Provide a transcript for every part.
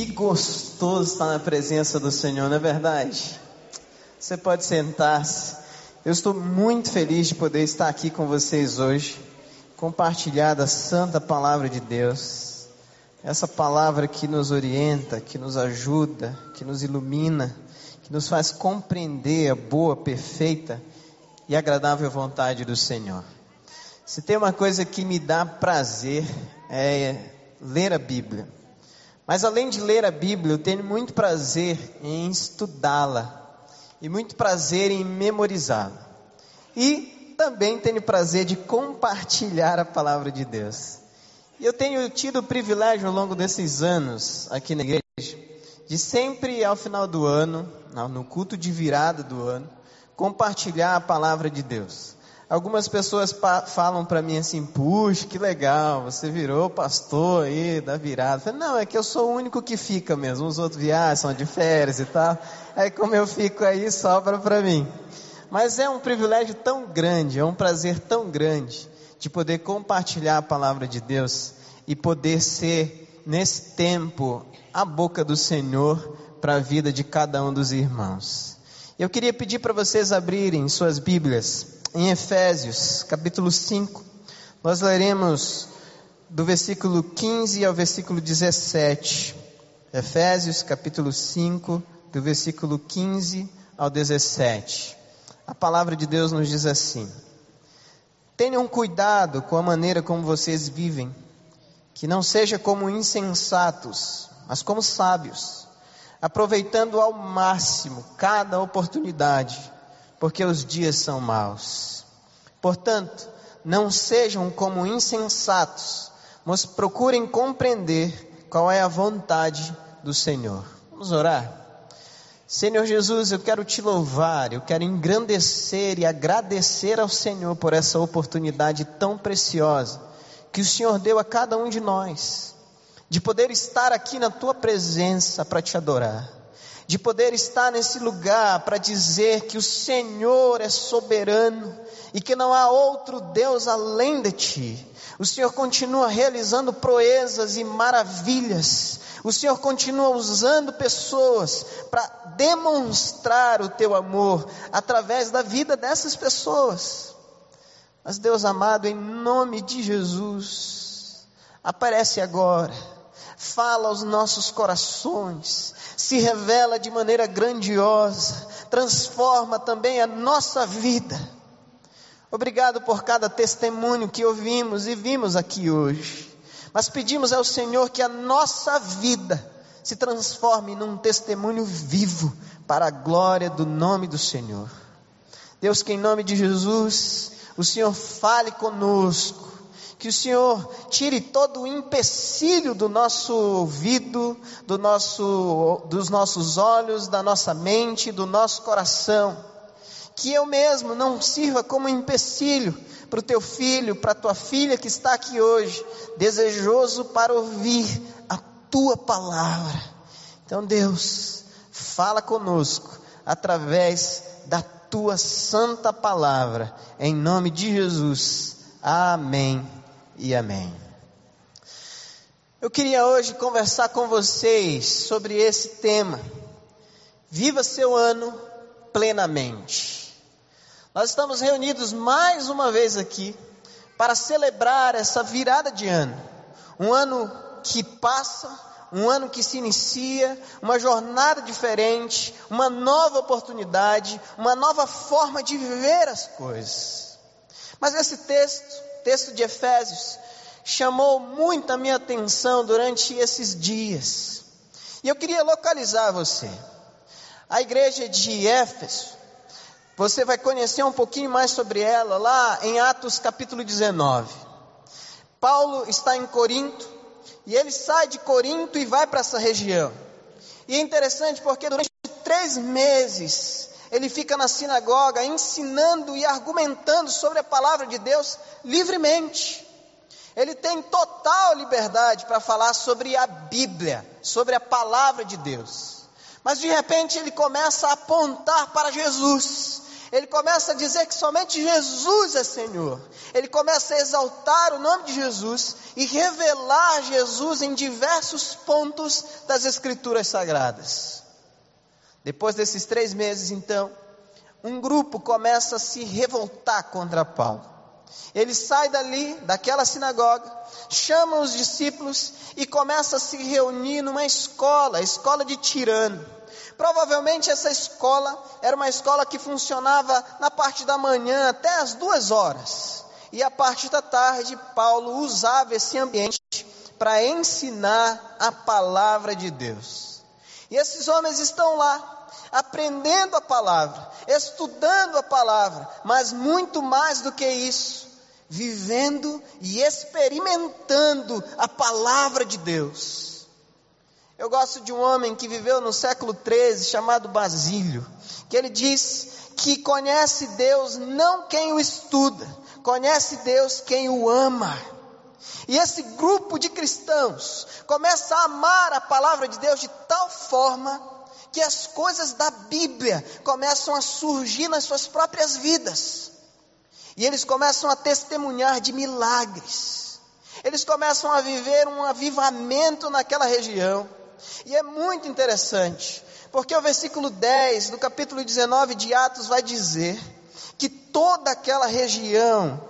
Que gostoso estar na presença do Senhor, não é verdade? Você pode sentar-se. Eu estou muito feliz de poder estar aqui com vocês hoje, compartilhar da santa palavra de Deus. Essa palavra que nos orienta, que nos ajuda, que nos ilumina, que nos faz compreender a boa, perfeita e agradável vontade do Senhor. Se tem uma coisa que me dá prazer é ler a Bíblia. Mas além de ler a Bíblia, eu tenho muito prazer em estudá-la e muito prazer em memorizá-la. E também tenho prazer de compartilhar a palavra de Deus. E eu tenho tido o privilégio ao longo desses anos aqui na igreja de sempre ao final do ano, no culto de virada do ano, compartilhar a palavra de Deus. Algumas pessoas falam para mim assim: puxa, que legal, você virou pastor aí da virada. Falei, não, é que eu sou o único que fica mesmo. Os outros viajam, são de férias e tal. Aí, como eu fico aí, sobra para mim. Mas é um privilégio tão grande, é um prazer tão grande de poder compartilhar a palavra de Deus e poder ser, nesse tempo, a boca do Senhor para a vida de cada um dos irmãos. Eu queria pedir para vocês abrirem suas Bíblias em Efésios, capítulo 5, nós leremos do versículo 15 ao versículo 17. Efésios, capítulo 5, do versículo 15 ao 17. A palavra de Deus nos diz assim: Tenham cuidado com a maneira como vocês vivem, que não seja como insensatos, mas como sábios, aproveitando ao máximo cada oportunidade porque os dias são maus. Portanto, não sejam como insensatos, mas procurem compreender qual é a vontade do Senhor. Vamos orar? Senhor Jesus, eu quero te louvar, eu quero engrandecer e agradecer ao Senhor por essa oportunidade tão preciosa que o Senhor deu a cada um de nós, de poder estar aqui na tua presença para te adorar de poder estar nesse lugar para dizer que o Senhor é soberano e que não há outro Deus além de ti. O Senhor continua realizando proezas e maravilhas. O Senhor continua usando pessoas para demonstrar o teu amor através da vida dessas pessoas. Mas Deus amado, em nome de Jesus, aparece agora fala aos nossos corações, se revela de maneira grandiosa, transforma também a nossa vida. Obrigado por cada testemunho que ouvimos e vimos aqui hoje. Mas pedimos ao Senhor que a nossa vida se transforme num testemunho vivo para a glória do nome do Senhor. Deus, que em nome de Jesus, o Senhor fale conosco que o Senhor tire todo o empecilho do nosso ouvido, do nosso, dos nossos olhos, da nossa mente, do nosso coração. Que eu mesmo não sirva como empecilho para o teu filho, para a tua filha que está aqui hoje, desejoso para ouvir a tua palavra. Então, Deus, fala conosco através da tua santa palavra, em nome de Jesus. Amém e amém. Eu queria hoje conversar com vocês sobre esse tema. Viva seu ano plenamente. Nós estamos reunidos mais uma vez aqui para celebrar essa virada de ano. Um ano que passa, um ano que se inicia, uma jornada diferente, uma nova oportunidade, uma nova forma de viver as coisas. Mas esse texto texto de Efésios chamou muito a minha atenção durante esses dias. E eu queria localizar você. A igreja de Éfeso, você vai conhecer um pouquinho mais sobre ela lá em Atos capítulo 19. Paulo está em Corinto e ele sai de Corinto e vai para essa região. E é interessante porque durante três meses ele fica na sinagoga ensinando e argumentando sobre a palavra de Deus livremente. Ele tem total liberdade para falar sobre a Bíblia, sobre a palavra de Deus. Mas de repente ele começa a apontar para Jesus. Ele começa a dizer que somente Jesus é Senhor. Ele começa a exaltar o nome de Jesus e revelar Jesus em diversos pontos das Escrituras Sagradas. Depois desses três meses, então, um grupo começa a se revoltar contra Paulo. Ele sai dali, daquela sinagoga, chama os discípulos e começa a se reunir numa escola, a escola de Tirano. Provavelmente essa escola era uma escola que funcionava na parte da manhã até as duas horas. E a parte da tarde, Paulo usava esse ambiente para ensinar a palavra de Deus. E esses homens estão lá, aprendendo a palavra, estudando a palavra, mas muito mais do que isso, vivendo e experimentando a palavra de Deus. Eu gosto de um homem que viveu no século 13, chamado Basílio, que ele diz que conhece Deus não quem o estuda, conhece Deus quem o ama. E esse grupo de cristãos começa a amar a palavra de Deus de tal forma que as coisas da Bíblia começam a surgir nas suas próprias vidas. E eles começam a testemunhar de milagres. Eles começam a viver um avivamento naquela região. E é muito interessante, porque o versículo 10 do capítulo 19 de Atos vai dizer que toda aquela região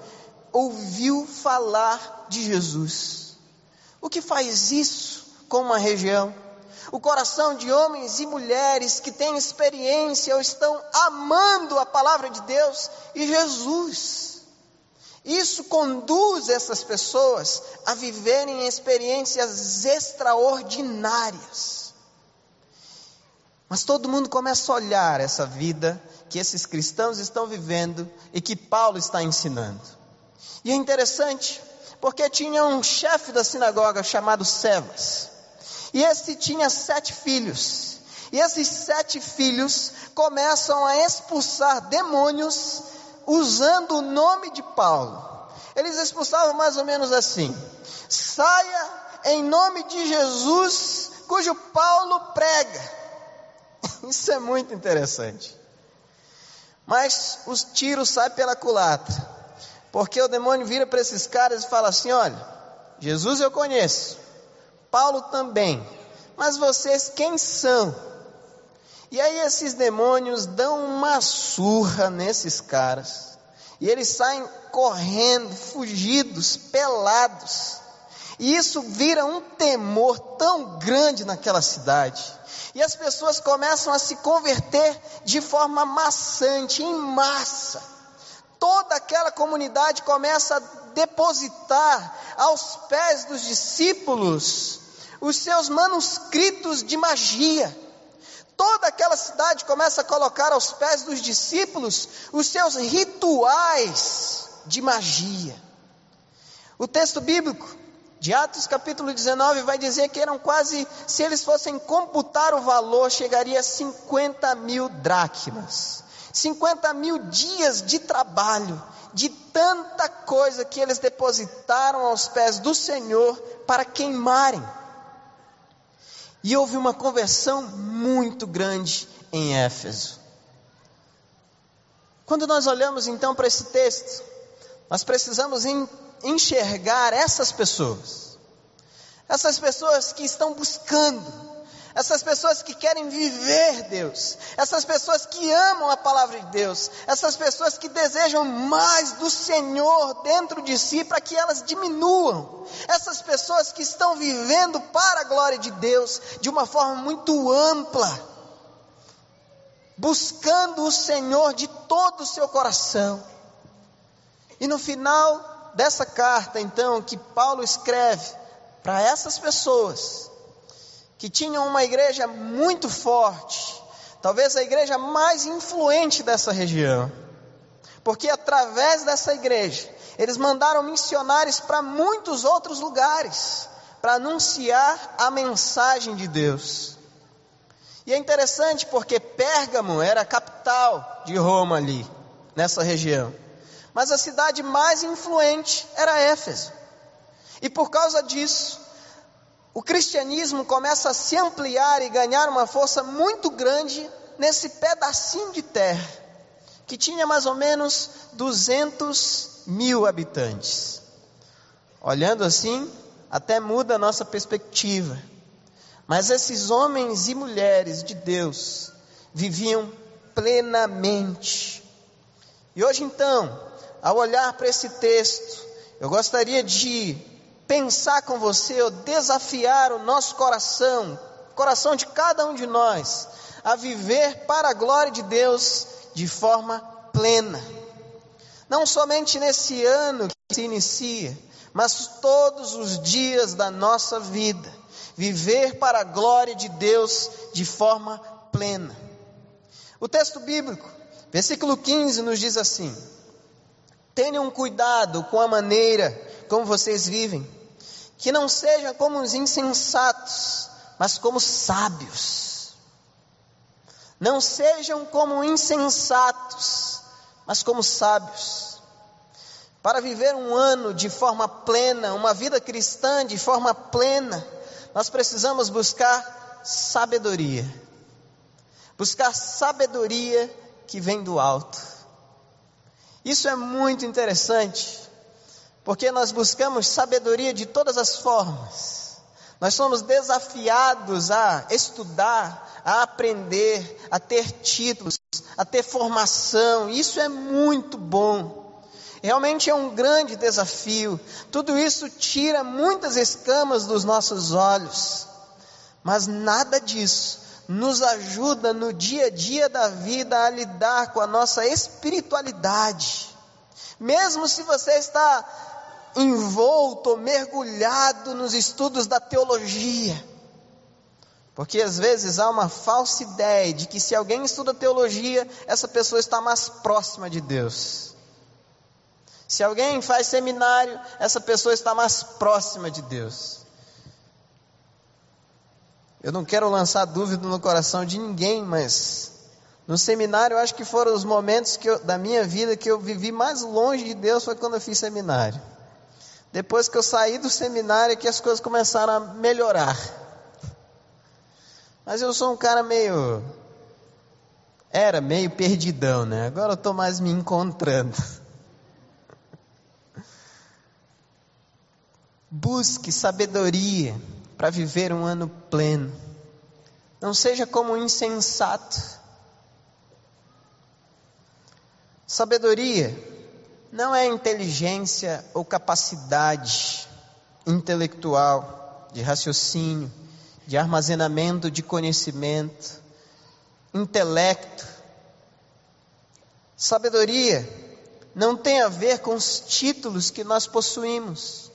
ouviu falar de Jesus. O que faz isso com uma região? O coração de homens e mulheres que têm experiência ou estão amando a palavra de Deus e Jesus. Isso conduz essas pessoas a viverem experiências extraordinárias. Mas todo mundo começa a olhar essa vida que esses cristãos estão vivendo e que Paulo está ensinando. E é interessante, porque tinha um chefe da sinagoga chamado Sevas. E esse tinha sete filhos. E esses sete filhos começam a expulsar demônios usando o nome de Paulo. Eles expulsavam mais ou menos assim: saia em nome de Jesus, cujo Paulo prega. Isso é muito interessante. Mas os tiros saem pela culatra, porque o demônio vira para esses caras e fala assim: olha, Jesus eu conheço, Paulo também, mas vocês quem são? E aí esses demônios dão uma surra nesses caras. E eles saem correndo, fugidos, pelados. E isso vira um temor tão grande naquela cidade. E as pessoas começam a se converter de forma maçante, em massa. Toda aquela comunidade começa a depositar aos pés dos discípulos os seus manuscritos de magia toda aquela cidade começa a colocar aos pés dos discípulos os seus rituais de magia. O texto bíblico de Atos capítulo 19 vai dizer que eram quase, se eles fossem computar o valor, chegaria a 50 mil dracmas. 50 mil dias de trabalho, de tanta coisa que eles depositaram aos pés do Senhor para queimarem. E houve uma conversão muito grande em Éfeso. Quando nós olhamos então para esse texto, nós precisamos enxergar essas pessoas, essas pessoas que estão buscando essas pessoas que querem viver Deus, essas pessoas que amam a palavra de Deus, essas pessoas que desejam mais do Senhor dentro de si para que elas diminuam, essas pessoas que estão vivendo para a glória de Deus de uma forma muito ampla, buscando o Senhor de todo o seu coração. E no final dessa carta, então, que Paulo escreve para essas pessoas, que tinham uma igreja muito forte, talvez a igreja mais influente dessa região, porque através dessa igreja eles mandaram missionários para muitos outros lugares para anunciar a mensagem de Deus. E é interessante porque Pérgamo era a capital de Roma ali, nessa região. Mas a cidade mais influente era Éfeso. E por causa disso, o cristianismo começa a se ampliar e ganhar uma força muito grande nesse pedacinho de terra que tinha mais ou menos 200 mil habitantes. Olhando assim, até muda a nossa perspectiva. Mas esses homens e mulheres de Deus viviam plenamente. E hoje então, ao olhar para esse texto, eu gostaria de pensar com você, ou desafiar o nosso coração, coração de cada um de nós, a viver para a glória de Deus de forma plena. Não somente nesse ano que se inicia, mas todos os dias da nossa vida, viver para a glória de Deus de forma plena. O texto bíblico, versículo 15, nos diz assim: Tenham cuidado com a maneira como vocês vivem, que não sejam como os insensatos, mas como sábios. Não sejam como insensatos, mas como sábios. Para viver um ano de forma plena, uma vida cristã de forma plena, nós precisamos buscar sabedoria. Buscar sabedoria que vem do alto. Isso é muito interessante, porque nós buscamos sabedoria de todas as formas. Nós somos desafiados a estudar, a aprender, a ter títulos, a ter formação. Isso é muito bom. Realmente é um grande desafio. Tudo isso tira muitas escamas dos nossos olhos, mas nada disso nos ajuda no dia a dia da vida a lidar com a nossa espiritualidade. Mesmo se você está envolto, mergulhado nos estudos da teologia, porque às vezes há uma falsa ideia de que se alguém estuda teologia, essa pessoa está mais próxima de Deus. Se alguém faz seminário, essa pessoa está mais próxima de Deus. Eu não quero lançar dúvida no coração de ninguém, mas no seminário eu acho que foram os momentos eu, da minha vida que eu vivi mais longe de Deus foi quando eu fiz seminário. Depois que eu saí do seminário é que as coisas começaram a melhorar. Mas eu sou um cara meio era meio perdidão, né? Agora eu estou mais me encontrando. Busque sabedoria para viver um ano pleno. Não seja como um insensato. Sabedoria não é inteligência ou capacidade intelectual, de raciocínio, de armazenamento de conhecimento, intelecto. Sabedoria não tem a ver com os títulos que nós possuímos.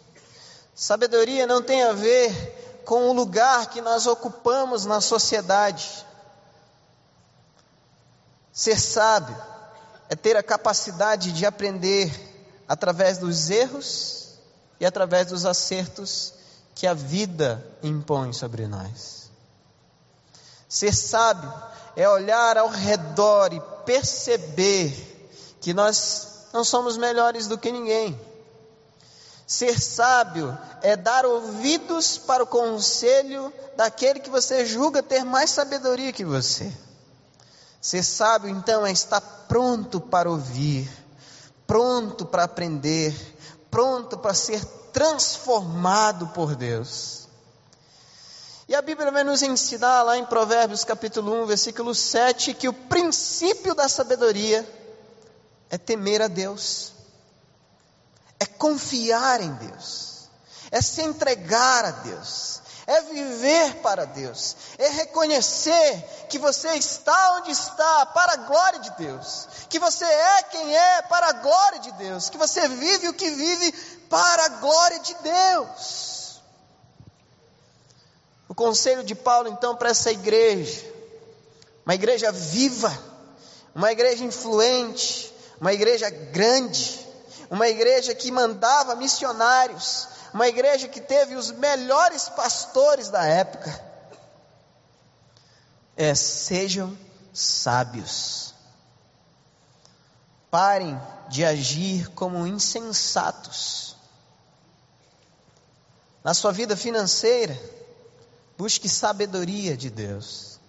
Sabedoria não tem a ver com o lugar que nós ocupamos na sociedade. Ser sábio é ter a capacidade de aprender através dos erros e através dos acertos que a vida impõe sobre nós. Ser sábio é olhar ao redor e perceber que nós não somos melhores do que ninguém Ser sábio é dar ouvidos para o conselho daquele que você julga ter mais sabedoria que você. Ser sábio, então, é estar pronto para ouvir, pronto para aprender, pronto para ser transformado por Deus. E a Bíblia vai nos ensinar lá em Provérbios capítulo 1, versículo 7, que o princípio da sabedoria é temer a Deus é confiar em Deus, é se entregar a Deus, é viver para Deus, é reconhecer que você está onde está para a glória de Deus, que você é quem é para a glória de Deus, que você vive o que vive para a glória de Deus. O conselho de Paulo então para essa igreja, uma igreja viva, uma igreja influente, uma igreja grande, uma igreja que mandava missionários, uma igreja que teve os melhores pastores da época. É, sejam sábios. Parem de agir como insensatos. Na sua vida financeira, busque sabedoria de Deus.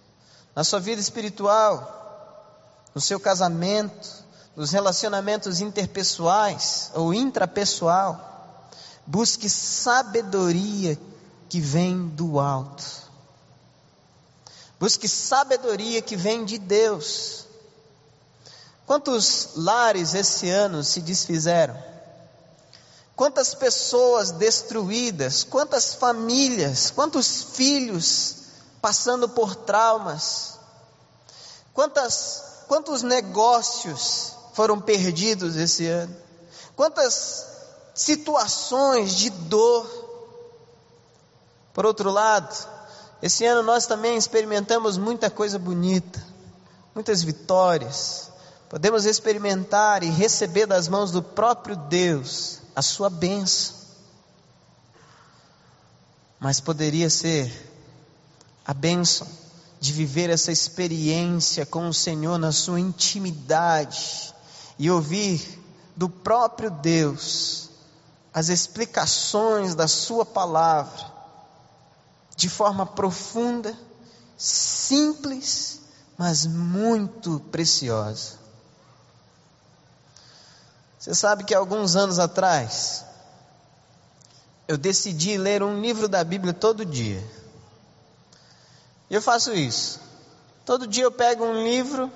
Na sua vida espiritual, no seu casamento, nos relacionamentos interpessoais ou intrapessoal, busque sabedoria que vem do alto. Busque sabedoria que vem de Deus. Quantos lares esse ano se desfizeram? Quantas pessoas destruídas, quantas famílias, quantos filhos passando por traumas, quantas, quantos negócios foram perdidos esse ano, quantas situações de dor. Por outro lado, esse ano nós também experimentamos muita coisa bonita, muitas vitórias. Podemos experimentar e receber das mãos do próprio Deus a sua bênção. Mas poderia ser a bênção de viver essa experiência com o Senhor na sua intimidade e ouvir do próprio Deus as explicações da Sua palavra de forma profunda, simples, mas muito preciosa. Você sabe que alguns anos atrás, eu decidi ler um livro da Bíblia todo dia. E eu faço isso. Todo dia eu pego um livro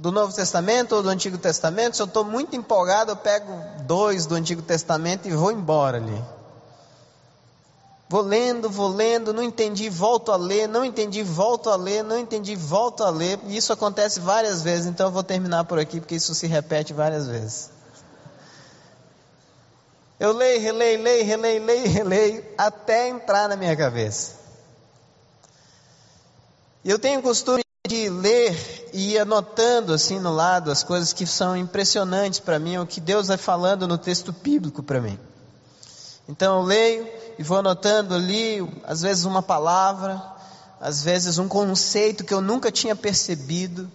do Novo Testamento ou do Antigo Testamento. Se eu estou muito empolgado, eu pego dois do Antigo Testamento e vou embora ali. Vou lendo, vou lendo, não entendi, volto a ler, não entendi, volto a ler, não entendi, volto a ler. E isso acontece várias vezes, então eu vou terminar por aqui, porque isso se repete várias vezes. Eu leio, releio, leio, releio, leio, releio, até entrar na minha cabeça. E eu tenho costume de ler e anotando assim no lado as coisas que são impressionantes para mim, o que Deus vai falando no texto bíblico para mim. Então eu leio e vou anotando ali, às vezes uma palavra, às vezes um conceito que eu nunca tinha percebido,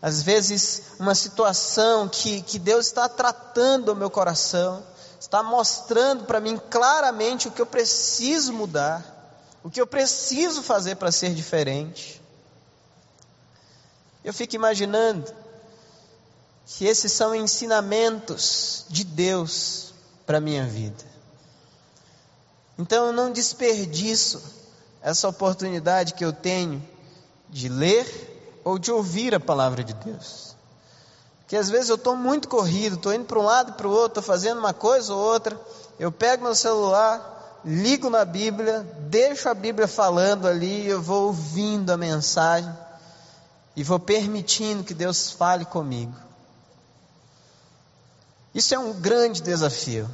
às vezes uma situação que, que Deus está tratando o meu coração está mostrando para mim claramente o que eu preciso mudar, o que eu preciso fazer para ser diferente. Eu fico imaginando que esses são ensinamentos de Deus para a minha vida. Então eu não desperdiço essa oportunidade que eu tenho de ler ou de ouvir a palavra de Deus que às vezes eu estou muito corrido, estou indo para um lado e para o outro, estou fazendo uma coisa ou outra, eu pego meu celular, ligo na Bíblia, deixo a Bíblia falando ali, eu vou ouvindo a mensagem e vou permitindo que Deus fale comigo. Isso é um grande desafio.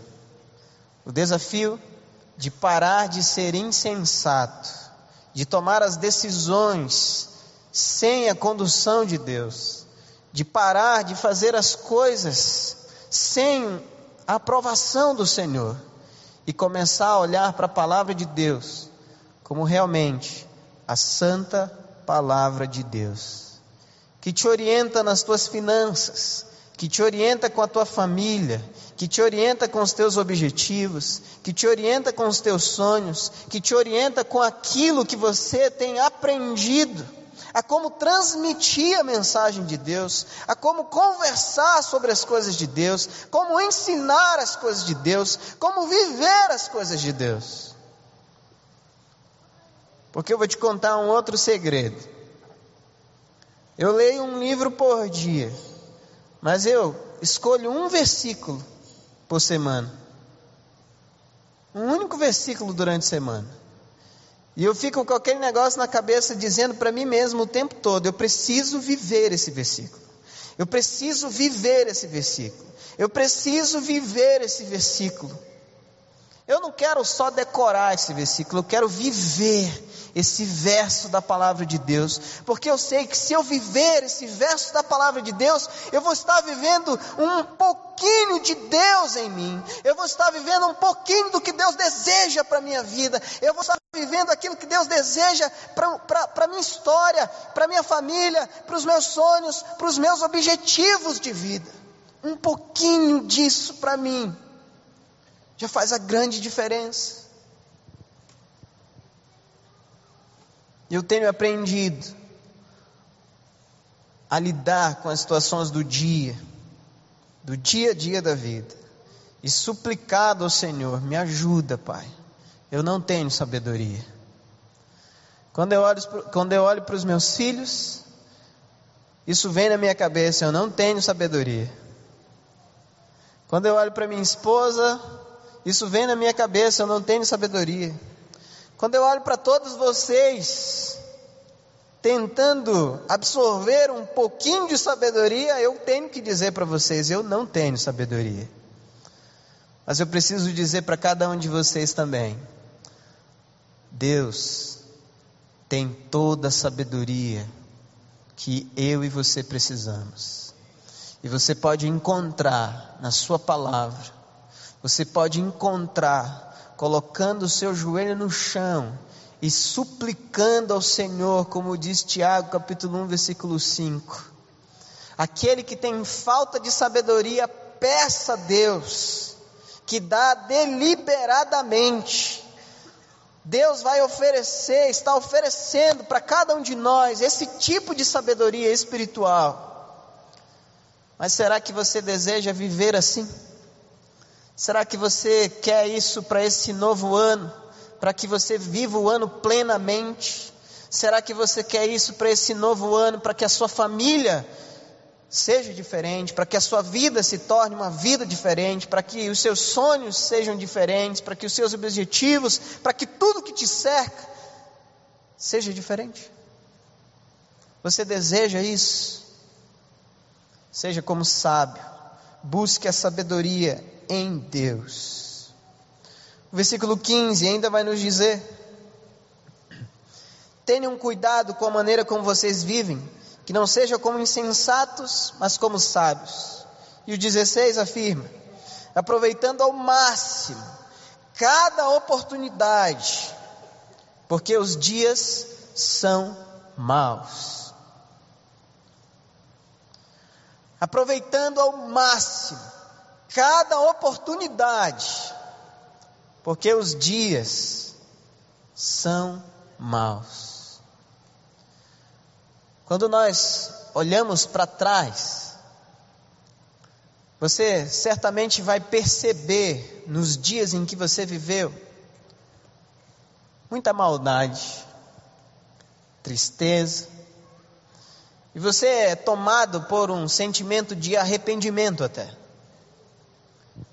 O desafio de parar de ser insensato, de tomar as decisões sem a condução de Deus de parar de fazer as coisas sem a aprovação do Senhor e começar a olhar para a palavra de Deus como realmente a santa palavra de Deus, que te orienta nas tuas finanças, que te orienta com a tua família, que te orienta com os teus objetivos, que te orienta com os teus sonhos, que te orienta com aquilo que você tem aprendido a como transmitir a mensagem de Deus, a como conversar sobre as coisas de Deus, como ensinar as coisas de Deus, como viver as coisas de Deus. Porque eu vou te contar um outro segredo. Eu leio um livro por dia, mas eu escolho um versículo por semana. Um único versículo durante a semana. E eu fico com aquele negócio na cabeça dizendo para mim mesmo o tempo todo: eu preciso viver esse versículo. Eu preciso viver esse versículo. Eu preciso viver esse versículo. Eu não quero só decorar esse versículo, eu quero viver esse verso da palavra de Deus, porque eu sei que se eu viver esse verso da palavra de Deus, eu vou estar vivendo um pouquinho de Deus em mim, eu vou estar vivendo um pouquinho do que Deus deseja para a minha vida, eu vou estar vivendo aquilo que Deus deseja para a minha história, para a minha família, para os meus sonhos, para os meus objetivos de vida. Um pouquinho disso para mim já faz a grande diferença. Eu tenho aprendido a lidar com as situações do dia do dia a dia da vida e suplicado ao Senhor: me ajuda, Pai. Eu não tenho sabedoria. Quando eu olho, quando eu olho para os meus filhos, isso vem na minha cabeça: eu não tenho sabedoria. Quando eu olho para minha esposa, isso vem na minha cabeça: eu não tenho sabedoria. Quando eu olho para todos vocês, tentando absorver um pouquinho de sabedoria, eu tenho que dizer para vocês: eu não tenho sabedoria. Mas eu preciso dizer para cada um de vocês também: Deus tem toda a sabedoria que eu e você precisamos. E você pode encontrar na Sua palavra, você pode encontrar colocando o seu joelho no chão e suplicando ao Senhor, como diz Tiago, capítulo 1, versículo 5. Aquele que tem falta de sabedoria, peça a Deus, que dá deliberadamente. Deus vai oferecer, está oferecendo para cada um de nós esse tipo de sabedoria espiritual. Mas será que você deseja viver assim? Será que você quer isso para esse novo ano? Para que você viva o ano plenamente? Será que você quer isso para esse novo ano? Para que a sua família seja diferente, para que a sua vida se torne uma vida diferente, para que os seus sonhos sejam diferentes, para que os seus objetivos, para que tudo que te cerca seja diferente. Você deseja isso? Seja como sábio, busque a sabedoria em Deus. O versículo 15 ainda vai nos dizer: Tenham cuidado com a maneira como vocês vivem que não seja como insensatos, mas como sábios. E o 16 afirma: aproveitando ao máximo cada oportunidade, porque os dias são maus. Aproveitando ao máximo cada oportunidade, porque os dias são maus. Quando nós olhamos para trás, você certamente vai perceber nos dias em que você viveu muita maldade, tristeza, e você é tomado por um sentimento de arrependimento até.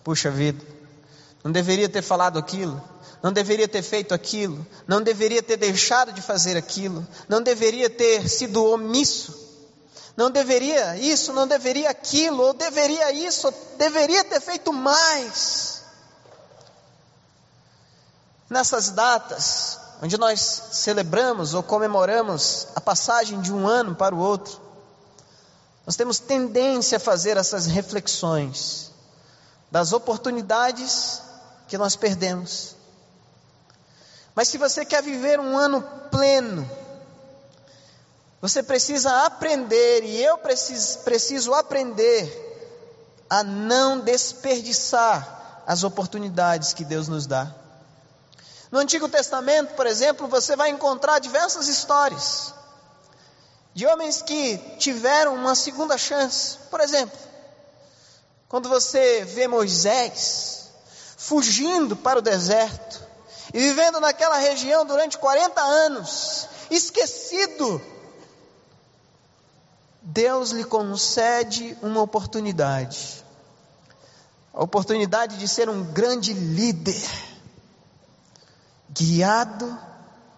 Puxa vida, não deveria ter falado aquilo, não deveria ter feito aquilo, não deveria ter deixado de fazer aquilo, não deveria ter sido omisso, não deveria isso, não deveria aquilo, ou deveria isso, ou deveria ter feito mais. Nessas datas, onde nós celebramos ou comemoramos a passagem de um ano para o outro, nós temos tendência a fazer essas reflexões das oportunidades que nós perdemos mas se você quer viver um ano pleno, você precisa aprender, e eu preciso, preciso aprender, a não desperdiçar as oportunidades que Deus nos dá. No Antigo Testamento, por exemplo, você vai encontrar diversas histórias de homens que tiveram uma segunda chance. Por exemplo, quando você vê Moisés fugindo para o deserto, e vivendo naquela região durante 40 anos, esquecido, Deus lhe concede uma oportunidade a oportunidade de ser um grande líder, guiado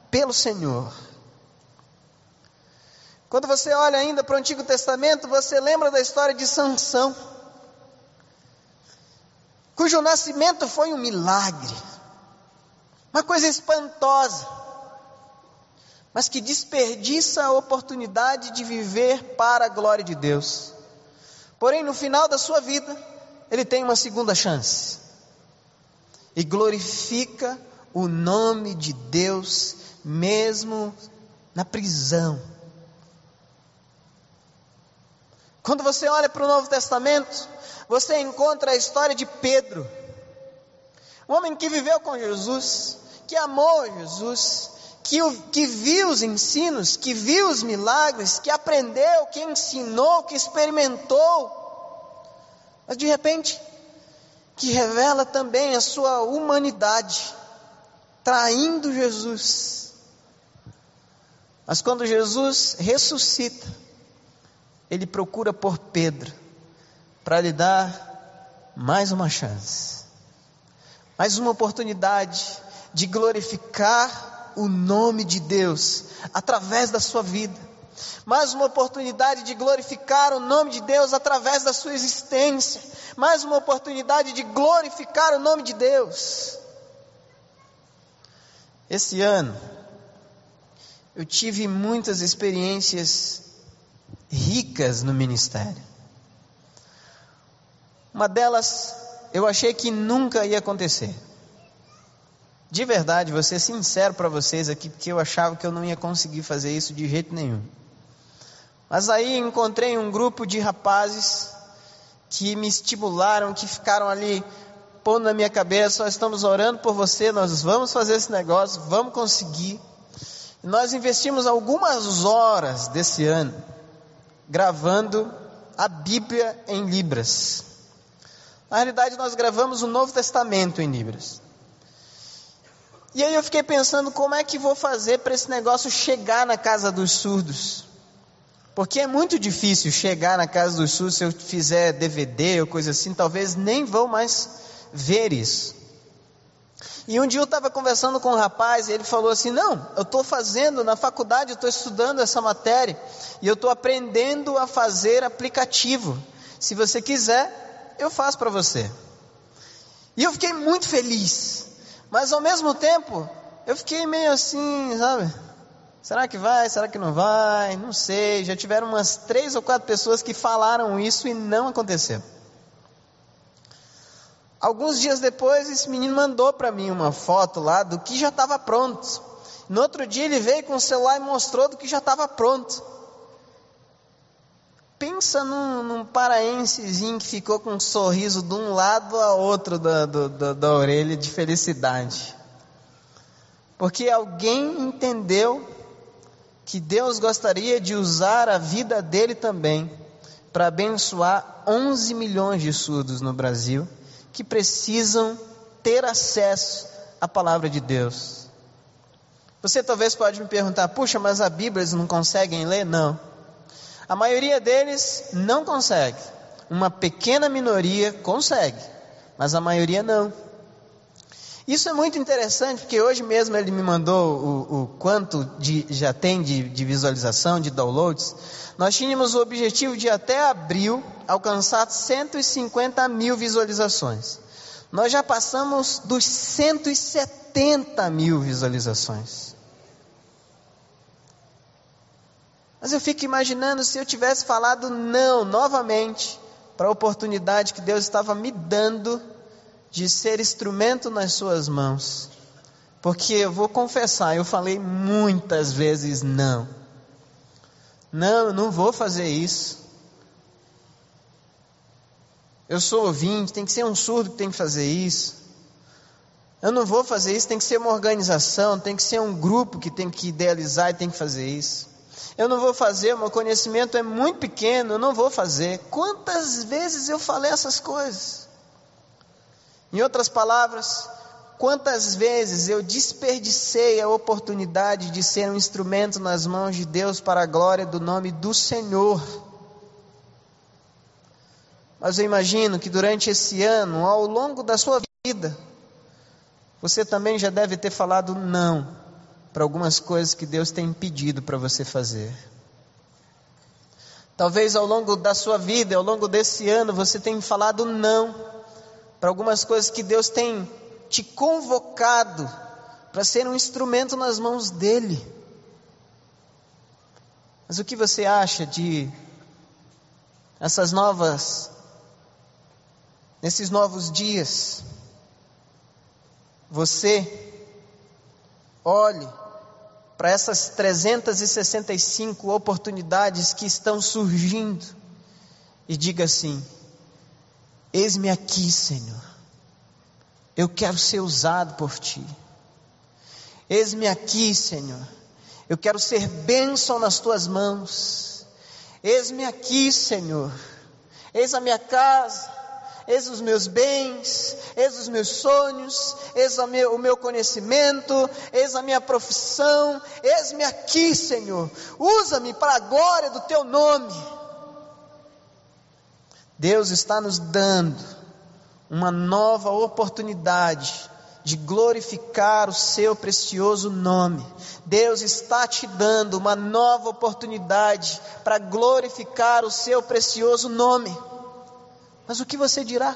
pelo Senhor. Quando você olha ainda para o Antigo Testamento, você lembra da história de Sansão, cujo nascimento foi um milagre. Uma coisa espantosa, mas que desperdiça a oportunidade de viver para a glória de Deus. Porém, no final da sua vida, ele tem uma segunda chance e glorifica o nome de Deus, mesmo na prisão. Quando você olha para o Novo Testamento, você encontra a história de Pedro, um homem que viveu com Jesus, que amou Jesus, que, que viu os ensinos, que viu os milagres, que aprendeu, que ensinou, que experimentou. mas de repente, que revela também a sua humanidade, traindo Jesus. Mas quando Jesus ressuscita, ele procura por Pedro para lhe dar mais uma chance, mais uma oportunidade de glorificar o nome de Deus através da sua vida, mais uma oportunidade de glorificar o nome de Deus através da sua existência, mais uma oportunidade de glorificar o nome de Deus. Esse ano, eu tive muitas experiências ricas no ministério. Uma delas eu achei que nunca ia acontecer. De verdade, vou ser sincero para vocês aqui, porque eu achava que eu não ia conseguir fazer isso de jeito nenhum. Mas aí encontrei um grupo de rapazes que me estimularam, que ficaram ali pondo na minha cabeça: nós estamos orando por você, nós vamos fazer esse negócio, vamos conseguir. Nós investimos algumas horas desse ano gravando a Bíblia em Libras. Na realidade, nós gravamos o Novo Testamento em Libras. E aí eu fiquei pensando como é que vou fazer para esse negócio chegar na casa dos surdos. Porque é muito difícil chegar na casa dos surdos se eu fizer DVD ou coisa assim, talvez nem vão mais ver isso. E um dia eu estava conversando com um rapaz e ele falou assim: Não, eu estou fazendo na faculdade, eu estou estudando essa matéria e eu estou aprendendo a fazer aplicativo. Se você quiser, eu faço para você. E eu fiquei muito feliz, mas ao mesmo tempo, eu fiquei meio assim, sabe? Será que vai? Será que não vai? Não sei. Já tiveram umas três ou quatro pessoas que falaram isso e não aconteceu. Alguns dias depois, esse menino mandou para mim uma foto lá do que já estava pronto. No outro dia, ele veio com o celular e mostrou do que já estava pronto. Pensa num, num paraensezinho que ficou com um sorriso de um lado a outro da, do, da, da orelha de felicidade. Porque alguém entendeu que Deus gostaria de usar a vida dele também para abençoar 11 milhões de surdos no Brasil que precisam ter acesso à palavra de Deus. Você talvez pode me perguntar: puxa, mas a Bíblia eles não conseguem ler? Não. A maioria deles não consegue. Uma pequena minoria consegue, mas a maioria não. Isso é muito interessante porque hoje mesmo ele me mandou o, o quanto de, já tem de, de visualização, de downloads. Nós tínhamos o objetivo de até abril alcançar 150 mil visualizações. Nós já passamos dos 170 mil visualizações. Mas eu fico imaginando se eu tivesse falado não novamente para a oportunidade que Deus estava me dando de ser instrumento nas suas mãos. Porque eu vou confessar, eu falei muitas vezes não. Não, eu não vou fazer isso. Eu sou ouvinte, tem que ser um surdo que tem que fazer isso. Eu não vou fazer isso, tem que ser uma organização, tem que ser um grupo que tem que idealizar e tem que fazer isso. Eu não vou fazer, o meu conhecimento é muito pequeno, eu não vou fazer. Quantas vezes eu falei essas coisas? Em outras palavras, quantas vezes eu desperdicei a oportunidade de ser um instrumento nas mãos de Deus para a glória do nome do Senhor. Mas eu imagino que durante esse ano, ao longo da sua vida, você também já deve ter falado não para algumas coisas que Deus tem pedido para você fazer. Talvez ao longo da sua vida, ao longo desse ano, você tenha falado não para algumas coisas que Deus tem te convocado para ser um instrumento nas mãos dEle. Mas o que você acha de essas novas, nesses novos dias? Você olhe para essas 365 oportunidades que estão surgindo e diga assim: Eis-me aqui, Senhor. Eu quero ser usado por ti. Eis-me aqui, Senhor. Eu quero ser bênção nas tuas mãos. Eis-me aqui, Senhor. Eis a minha casa. eis os meus bens, eis os meus sonhos, eis o meu, conhecimento, eis a minha profissão, eis-me aqui, Senhor, usa-me para a glória do teu nome. Deus está nos dando uma nova oportunidade de glorificar o seu precioso nome. Deus está te dando uma nova oportunidade para glorificar o seu precioso nome. Mas o que você dirá?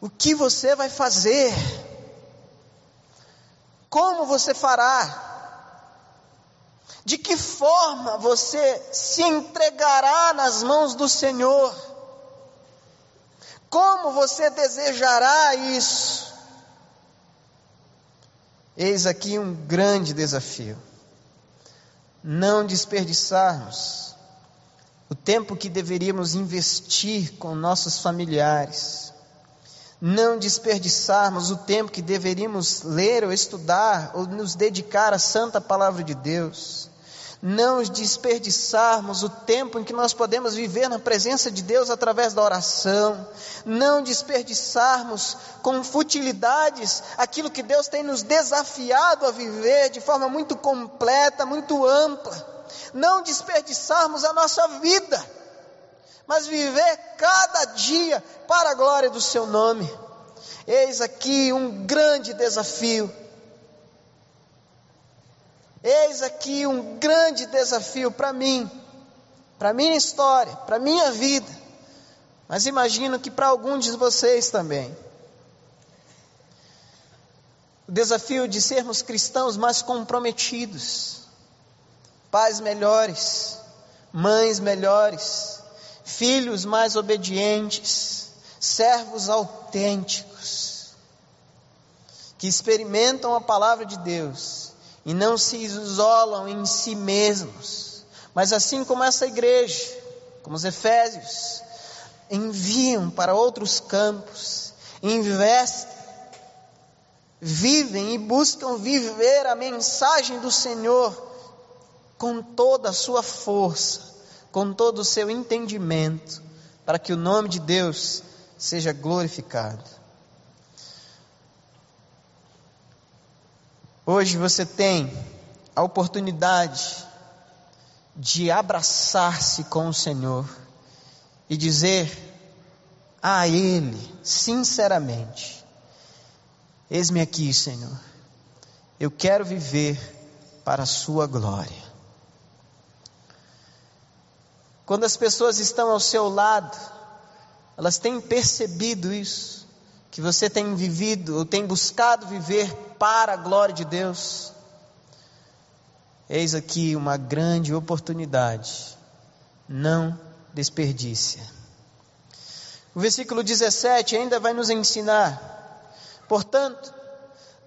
O que você vai fazer? Como você fará? De que forma você se entregará nas mãos do Senhor? Como você desejará isso? Eis aqui um grande desafio. Não desperdiçarmos o tempo que deveríamos investir com nossos familiares. Não desperdiçarmos o tempo que deveríamos ler ou estudar ou nos dedicar à santa palavra de Deus não desperdiçarmos o tempo em que nós podemos viver na presença de Deus através da oração, não desperdiçarmos com futilidades aquilo que Deus tem nos desafiado a viver de forma muito completa, muito ampla, não desperdiçarmos a nossa vida, mas viver cada dia para a glória do Seu nome. Eis aqui um grande desafio Eis aqui um grande desafio para mim, para minha história, para minha vida, mas imagino que para alguns de vocês também. O desafio de sermos cristãos mais comprometidos, pais melhores, mães melhores, filhos mais obedientes, servos autênticos, que experimentam a palavra de Deus e não se isolam em si mesmos, mas assim como essa igreja, como os Efésios, enviam para outros campos, investem, vivem e buscam viver a mensagem do Senhor com toda a sua força, com todo o seu entendimento, para que o nome de Deus seja glorificado. Hoje você tem a oportunidade de abraçar-se com o Senhor e dizer a Ele, sinceramente: Eis-me aqui, Senhor, eu quero viver para a Sua glória. Quando as pessoas estão ao seu lado, elas têm percebido isso que você tem vivido ou tem buscado viver para a glória de Deus, eis aqui uma grande oportunidade. Não desperdice. O versículo 17 ainda vai nos ensinar, portanto,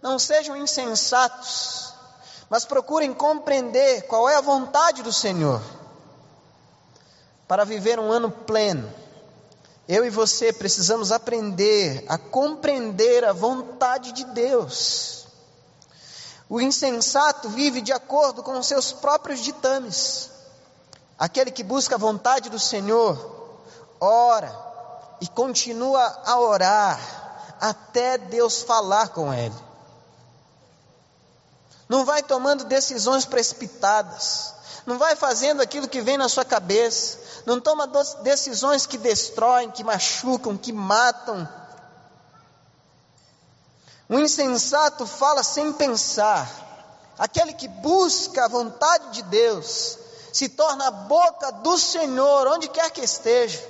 não sejam insensatos, mas procurem compreender qual é a vontade do Senhor, para viver um ano pleno eu e você precisamos aprender a compreender a vontade de Deus. O insensato vive de acordo com os seus próprios ditames. Aquele que busca a vontade do Senhor, ora e continua a orar até Deus falar com ele. Não vai tomando decisões precipitadas não vai fazendo aquilo que vem na sua cabeça, não toma decisões que destroem, que machucam, que matam. O insensato fala sem pensar, aquele que busca a vontade de Deus, se torna a boca do Senhor, onde quer que esteja.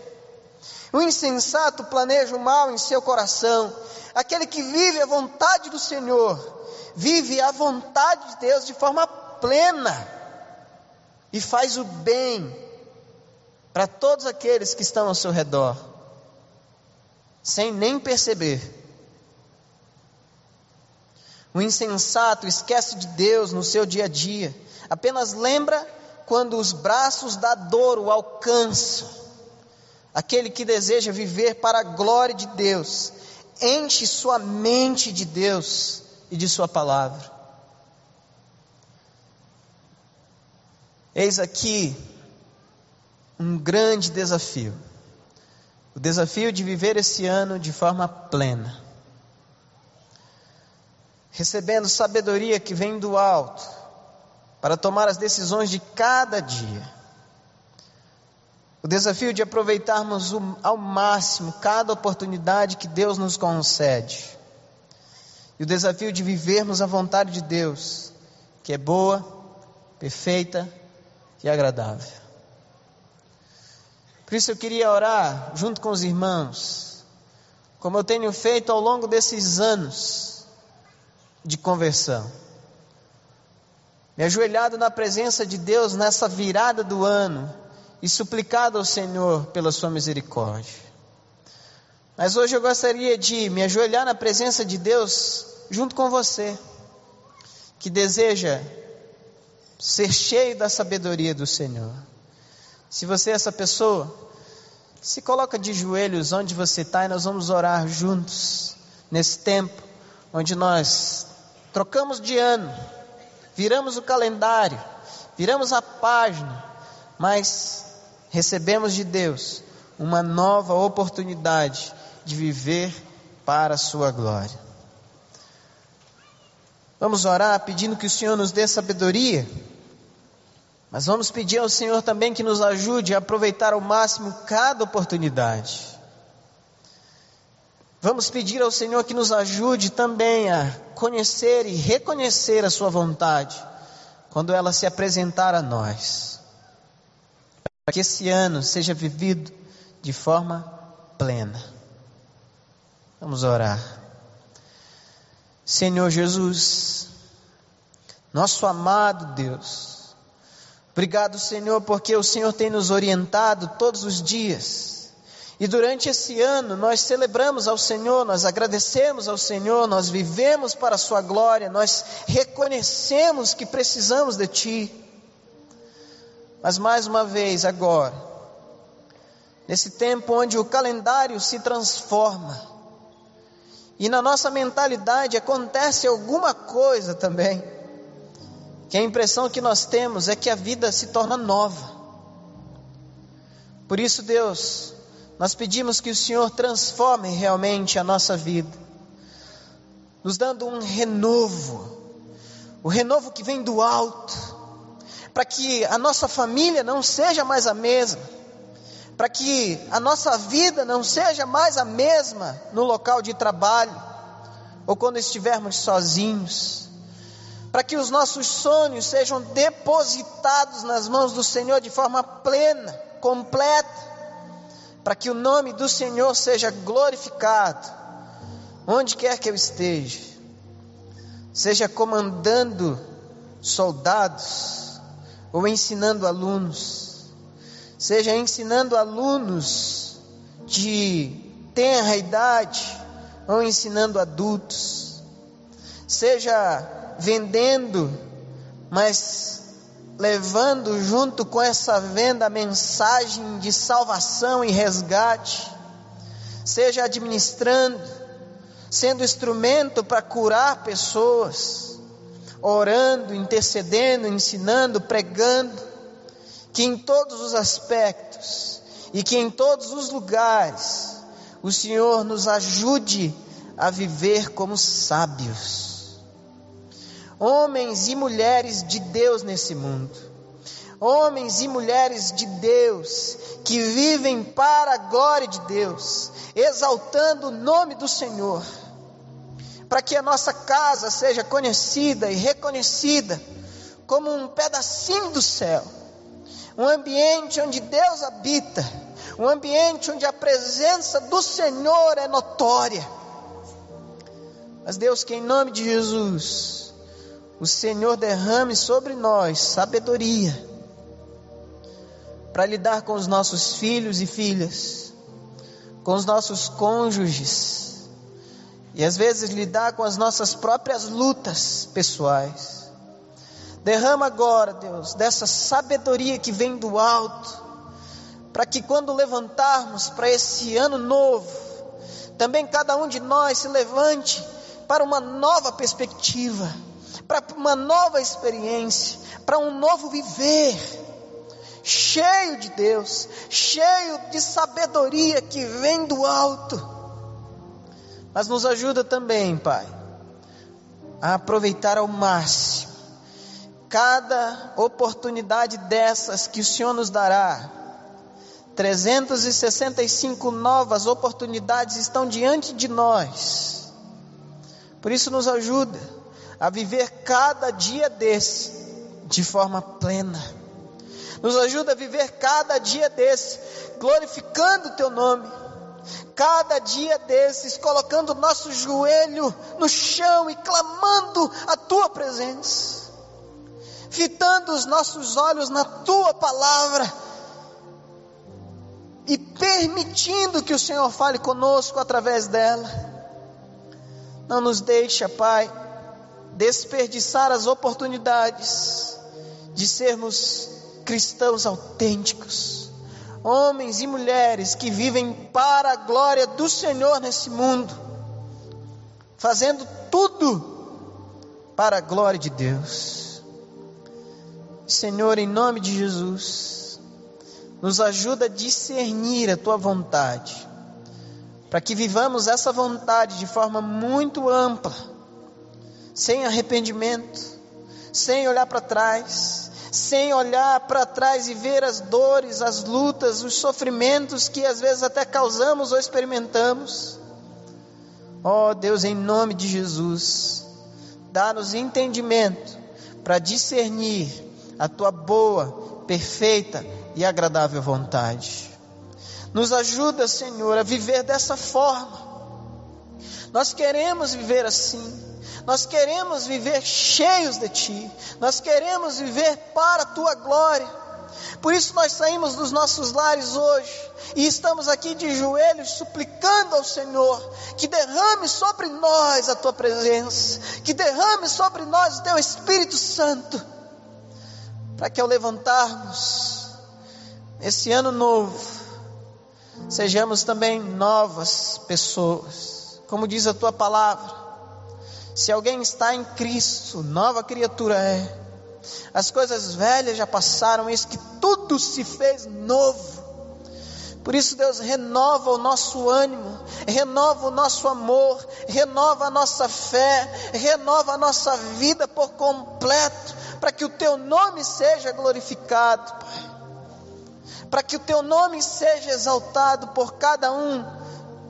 O insensato planeja o mal em seu coração, aquele que vive a vontade do Senhor, vive a vontade de Deus de forma plena e faz o bem para todos aqueles que estão ao seu redor, sem nem perceber. O insensato esquece de Deus no seu dia a dia, apenas lembra quando os braços da dor o alcançam. Aquele que deseja viver para a glória de Deus, enche sua mente de Deus e de Sua palavra. Eis aqui um grande desafio. o desafio de viver esse ano de forma plena, recebendo sabedoria que vem do alto, para tomar as decisões de cada dia. O desafio de aproveitarmos ao máximo cada oportunidade que Deus nos concede. E o desafio de vivermos a vontade de Deus, que é boa, perfeita e agradável. Por isso eu queria orar junto com os irmãos, como eu tenho feito ao longo desses anos de conversão. Me ajoelhado na presença de Deus nessa virada do ano e suplicado ao Senhor pela sua misericórdia. Mas hoje eu gostaria de me ajoelhar na presença de Deus junto com você, que deseja ser cheio da sabedoria do Senhor. Se você é essa pessoa, se coloca de joelhos onde você está e nós vamos orar juntos nesse tempo onde nós trocamos de ano, viramos o calendário, viramos a página, mas recebemos de Deus uma nova oportunidade de viver para a Sua glória. Vamos orar pedindo que o Senhor nos dê sabedoria mas vamos pedir ao Senhor também que nos ajude a aproveitar ao máximo cada oportunidade. Vamos pedir ao Senhor que nos ajude também a conhecer e reconhecer a Sua vontade quando ela se apresentar a nós. Para que esse ano seja vivido de forma plena. Vamos orar. Senhor Jesus, nosso amado Deus, Obrigado, Senhor, porque o Senhor tem nos orientado todos os dias. E durante esse ano nós celebramos ao Senhor, nós agradecemos ao Senhor, nós vivemos para a Sua glória, nós reconhecemos que precisamos de Ti. Mas mais uma vez, agora, nesse tempo onde o calendário se transforma, e na nossa mentalidade acontece alguma coisa também, que a impressão que nós temos é que a vida se torna nova. Por isso, Deus, nós pedimos que o Senhor transforme realmente a nossa vida, nos dando um renovo, o renovo que vem do alto, para que a nossa família não seja mais a mesma, para que a nossa vida não seja mais a mesma no local de trabalho, ou quando estivermos sozinhos para que os nossos sonhos sejam depositados nas mãos do Senhor de forma plena, completa, para que o nome do Senhor seja glorificado, onde quer que eu esteja, seja comandando soldados ou ensinando alunos, seja ensinando alunos de tenra idade ou ensinando adultos, seja vendendo, mas levando junto com essa venda a mensagem de salvação e resgate, seja administrando, sendo instrumento para curar pessoas, orando, intercedendo, ensinando, pregando, que em todos os aspectos e que em todos os lugares o Senhor nos ajude a viver como sábios homens e mulheres de Deus nesse mundo, homens e mulheres de Deus que vivem para a glória de Deus, exaltando o nome do Senhor, para que a nossa casa seja conhecida e reconhecida como um pedacinho do céu, um ambiente onde Deus habita, um ambiente onde a presença do Senhor é notória. Mas Deus, que em nome de Jesus, o Senhor derrame sobre nós sabedoria para lidar com os nossos filhos e filhas, com os nossos cônjuges e às vezes lidar com as nossas próprias lutas pessoais. Derrama agora, Deus, dessa sabedoria que vem do alto, para que quando levantarmos para esse ano novo, também cada um de nós se levante para uma nova perspectiva para uma nova experiência, para um novo viver, cheio de Deus, cheio de sabedoria que vem do alto. Mas nos ajuda também, Pai, a aproveitar ao máximo cada oportunidade dessas que o Senhor nos dará. 365 novas oportunidades estão diante de nós. Por isso nos ajuda a viver cada dia desse de forma plena. Nos ajuda a viver cada dia desse glorificando o teu nome. Cada dia desses colocando o nosso joelho no chão e clamando a tua presença. Fitando os nossos olhos na tua palavra e permitindo que o Senhor fale conosco através dela. Não nos deixa, Pai, desperdiçar as oportunidades de sermos cristãos autênticos, homens e mulheres que vivem para a glória do Senhor nesse mundo, fazendo tudo para a glória de Deus. Senhor, em nome de Jesus, nos ajuda a discernir a tua vontade, para que vivamos essa vontade de forma muito ampla sem arrependimento, sem olhar para trás, sem olhar para trás e ver as dores, as lutas, os sofrimentos que às vezes até causamos ou experimentamos. Ó oh, Deus, em nome de Jesus, dá-nos entendimento para discernir a tua boa, perfeita e agradável vontade. Nos ajuda, Senhor, a viver dessa forma. Nós queremos viver assim. Nós queremos viver cheios de Ti, nós queremos viver para a Tua glória. Por isso nós saímos dos nossos lares hoje e estamos aqui de joelhos suplicando ao Senhor que derrame sobre nós a tua presença, que derrame sobre nós o teu Espírito Santo, para que ao levantarmos esse ano novo, sejamos também novas pessoas, como diz a tua palavra. Se alguém está em Cristo, nova criatura é. As coisas velhas já passaram, eis que tudo se fez novo. Por isso, Deus renova o nosso ânimo, renova o nosso amor, renova a nossa fé, renova a nossa vida por completo, para que o Teu nome seja glorificado, Pai. Para que o Teu nome seja exaltado por cada um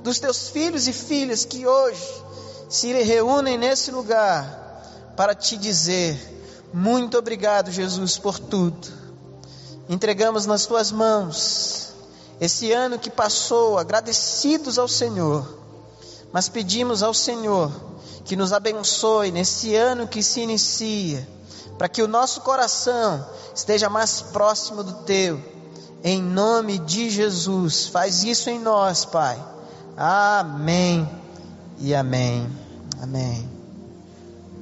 dos Teus filhos e filhas que hoje se reúnem nesse lugar para te dizer: muito obrigado, Jesus, por tudo. Entregamos nas tuas mãos esse ano que passou, agradecidos ao Senhor, mas pedimos ao Senhor que nos abençoe nesse ano que se inicia, para que o nosso coração esteja mais próximo do teu. Em nome de Jesus, faz isso em nós, Pai. Amém e amém. Amém.